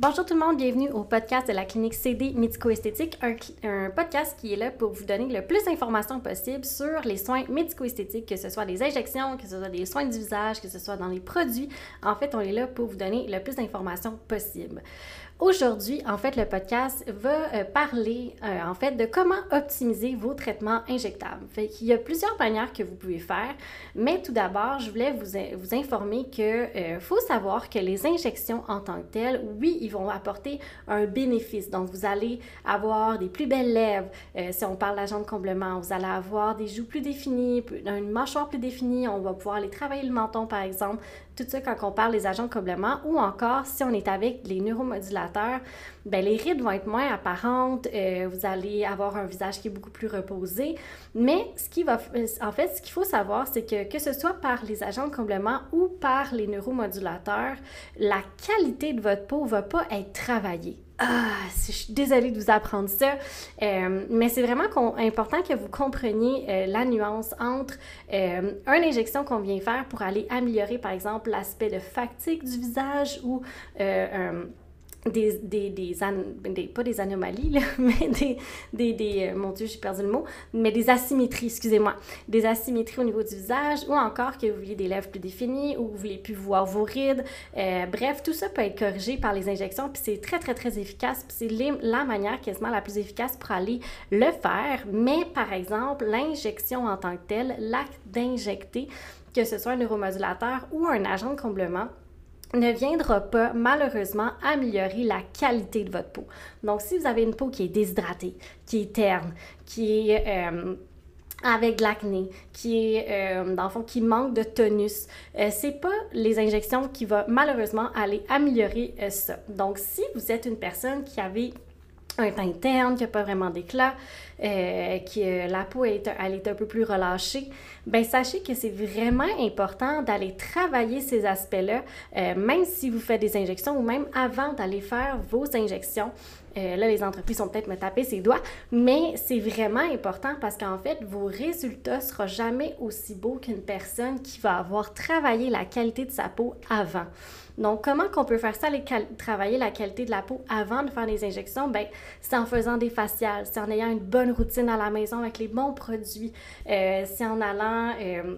Bonjour tout le monde, bienvenue au podcast de la clinique CD médico-esthétique, un, podcast qui est là pour vous donner le plus d'informations possible sur les soins médico-esthétiques, que ce soit des injections, que ce soit des soins du visage, que ce soit dans les produits. En fait, on est là pour vous donner le plus d'informations possible. Aujourd'hui, en fait, le podcast va euh, parler euh, en fait de comment optimiser vos traitements injectables. Qu'il y a plusieurs manières que vous pouvez faire, mais tout d'abord, je voulais vous, vous informer que euh, faut savoir que les injections en tant que telles, oui, ils vont apporter un bénéfice. Donc, vous allez avoir des plus belles lèvres. si on parle d'agent de comblement, vous allez avoir des joues plus définies, une mâchoire plus définie. On va pouvoir aller travailler le menton, par exemple. Tout ça quand on parle des agents de comblement, ou encore si on est avec les neuromodulateurs ben, les rides vont être moins apparentes, euh, vous allez avoir un visage qui est beaucoup plus reposé. Mais ce qui va, en fait, ce qu'il faut savoir, c'est que que ce soit par les agents de comblement ou par les neuromodulateurs, la qualité de votre peau va pas être travaillée. Ah, je suis désolée de vous apprendre ça, euh, mais c'est vraiment important que vous compreniez euh, la nuance entre une injection qu'on vient faire pour aller améliorer, par exemple, l'aspect de fatigue du visage ou des, des, des, pas des anomalies, mais des, des, des, euh, mon Dieu, j'ai perdu le mot, mais des asymétries, excusez-moi, des asymétries au niveau du visage, ou encore que vous vouliez des lèvres plus définies, ou vous voulez plus voir vos rides. Euh, bref, tout ça peut être corrigé par les injections, puis c'est très, très, très efficace, puis c'est la manière quasiment la plus efficace pour aller le faire. Mais par exemple, l'injection en tant que telle, l'acte d'injecter, que ce soit un neuromodulateur ou un agent de comblement, ne viendra pas malheureusement améliorer la qualité de votre peau. Donc, si vous avez une peau qui est déshydratée, qui est terne, qui est euh, avec de l'acné, qui est euh, dans le fond qui manque de tonus, euh, c'est pas les injections qui vont malheureusement aller améliorer ça. Donc, si vous êtes une personne qui avait un teint terne, qui n'a pas vraiment d'éclat, euh, que la peau est, elle est un peu plus relâchée, ben sachez que c'est vraiment important d'aller travailler ces aspects-là, euh, même si vous faites des injections ou même avant d'aller faire vos injections. Euh, là, les entreprises sont peut-être me taper ses doigts, mais c'est vraiment important parce qu'en fait, vos résultats ne seront jamais aussi beaux qu'une personne qui va avoir travaillé la qualité de sa peau avant. Donc, comment qu'on peut faire ça, aller travailler la qualité de la peau avant de faire les injections? Ben, c'est en faisant des faciales, c'est en ayant une bonne routine à la maison avec les bons produits, euh, c'est en allant... Euh,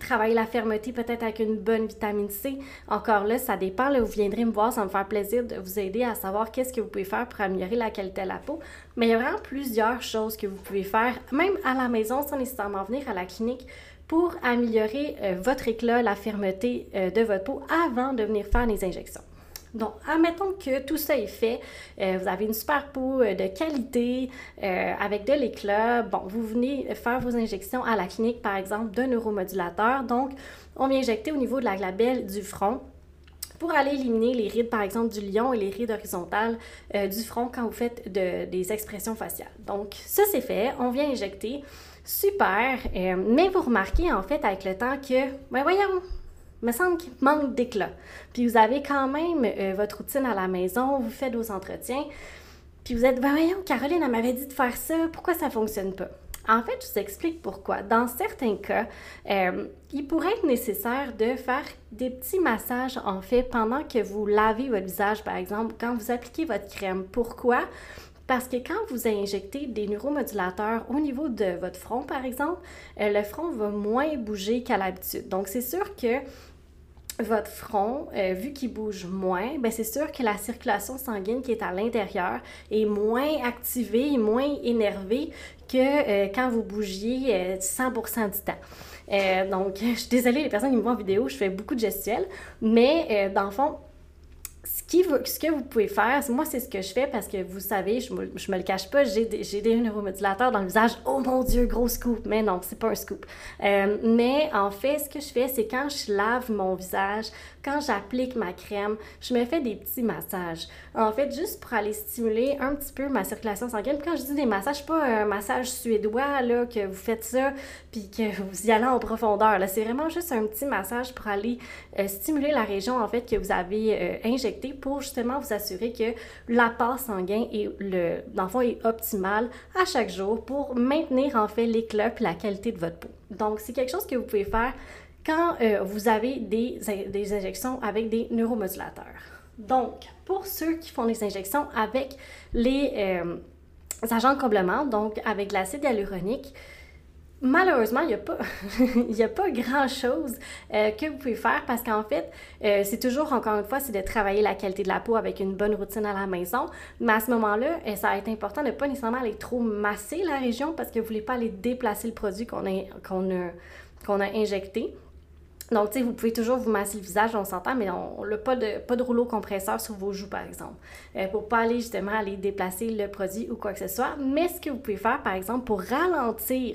travailler la fermeté peut-être avec une bonne vitamine C. Encore là, ça dépend. Là, vous viendrez me voir, ça me faire plaisir de vous aider à savoir qu'est-ce que vous pouvez faire pour améliorer la qualité de la peau. Mais il y a vraiment plusieurs choses que vous pouvez faire, même à la maison, sans nécessairement venir à la clinique, pour améliorer euh, votre éclat, la fermeté euh, de votre peau avant de venir faire les injections. Donc, admettons que tout ça est fait, euh, vous avez une super peau de qualité avec de l'éclat. Bon, vous venez faire vos injections à la clinique, par exemple, d'un neuromodulateur. Donc, on vient injecter au niveau de la glabelle du front pour aller éliminer les rides, par exemple, du lion et les rides horizontales du front quand vous faites des expressions faciales. Donc, ça, c'est fait. On vient injecter. Super. Euh, mais vous remarquez en fait avec le temps que, ben voyons, me semble qu'il manque d'éclat. Puis vous avez quand même euh, votre routine à la maison, vous faites vos entretiens, puis vous êtes, ben voyons, Caroline, m'avait dit de faire ça, pourquoi ça ne fonctionne pas? En fait, je vous explique pourquoi. Dans certains cas, euh, il pourrait être nécessaire de faire des petits massages, en fait, pendant que vous lavez votre visage, par exemple, quand vous appliquez votre crème. Pourquoi? Parce que quand vous injectez des neuromodulateurs au niveau de votre front, par exemple, euh, le front va moins bouger qu'à l'habitude. Donc, c'est sûr que votre front, euh, vu qu'il bouge moins, ben c'est sûr que la circulation sanguine qui est à l'intérieur est moins activée, moins énervée que euh, quand vous bougiez 100% du temps. donc, je suis désolée, les personnes qui me voient en vidéo, je fais beaucoup de gestuels, mais dans le fond, ce que vous pouvez faire, moi, c'est ce que je fais parce que vous savez, je me, me le cache pas, j'ai des, des neuromodulateurs dans le visage. Oh mon Dieu, gros scoop! Mais non, c'est pas un scoop. Euh, mais en fait, ce que je fais, c'est quand je lave mon visage, quand j'applique ma crème, je me fais des petits massages. En fait, juste pour aller stimuler un petit peu ma circulation sanguine. quand je dis des massages, pas un massage suédois, là, que vous faites ça, puis que vous y allez en profondeur. C'est vraiment juste un petit massage pour aller euh, stimuler la région, en fait, que vous avez euh, injectée pour justement vous assurer que l'apport sanguin est, le, dans est optimal à chaque jour pour maintenir, en fait, l'éclat et la qualité de votre peau. Donc, c'est quelque chose que vous pouvez faire quand euh, vous avez des, des, injections avec des neuromodulateurs. Donc, pour ceux qui font les injections avec les euh, agents de comblement, donc avec l'acide hyaluronique, Malheureusement, il n'y a pas, grand-chose euh, que vous pouvez faire parce qu'en fait, euh, c'est toujours, encore une fois, c'est de travailler la qualité de la peau avec une bonne routine à la maison. Mais à ce moment-là, euh, ça va être important de ne pas nécessairement aller trop masser la région parce que vous ne voulez pas aller déplacer le produit qu'on a injecté. Donc, tu sais, vous pouvez toujours vous masser le visage, on s'entend, mais on n'a pas de, rouleau compresseur sur vos joues, par exemple, euh, pour pas aller justement aller déplacer le produit ou quoi que ce soit. Mais ce que vous pouvez faire, par exemple, pour ralentir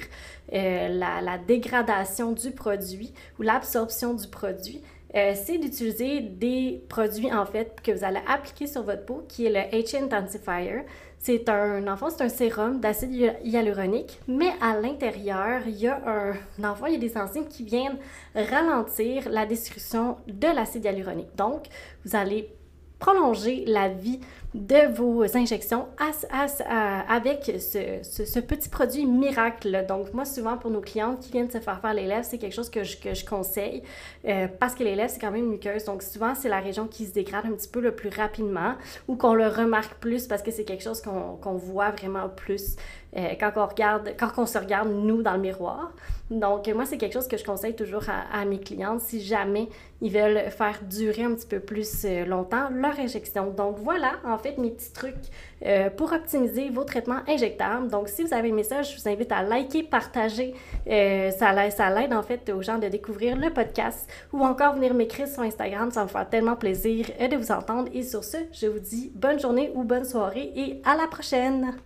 euh, la, dégradation du produit ou l'absorption du produit, euh, c'est d'utiliser des produits, en fait, que vous allez appliquer sur votre peau, qui est le H Intensifier. C'est un, c'est un sérum d'acide hyaluronique, mais à l'intérieur, il y a un, enfant, il y a des enzymes qui viennent ralentir la destruction de l'acide hyaluronique. Donc, vous allez prolonger la vie de vos injections avec ce, petit produit miracle. Donc, moi, souvent, pour nos clientes qui viennent se faire faire les lèvres, c'est quelque chose que je, que je conseille euh, parce que les lèvres, c'est quand même muqueuse. Donc, souvent, c'est la région qui se dégrade un petit peu le plus rapidement ou qu'on le remarque plus parce que c'est quelque chose qu'on voit vraiment plus euh, quand, on regarde, quand on se regarde, nous, dans le miroir. Donc, moi, c'est quelque chose que je conseille toujours à, mes clientes si jamais ils veulent faire durer un petit peu plus euh, longtemps leur injection. Donc, voilà, en fait, mes petits trucs euh, pour optimiser vos traitements injectables. Donc, si vous avez aimé ça, je vous invite à liker, partager. Euh, ça, l'aide en fait aux gens de découvrir le podcast ou encore venir m'écrire sur Instagram. Ça me fait tellement plaisir de vous entendre. Et sur ce, je vous dis bonne journée ou bonne soirée et à la prochaine!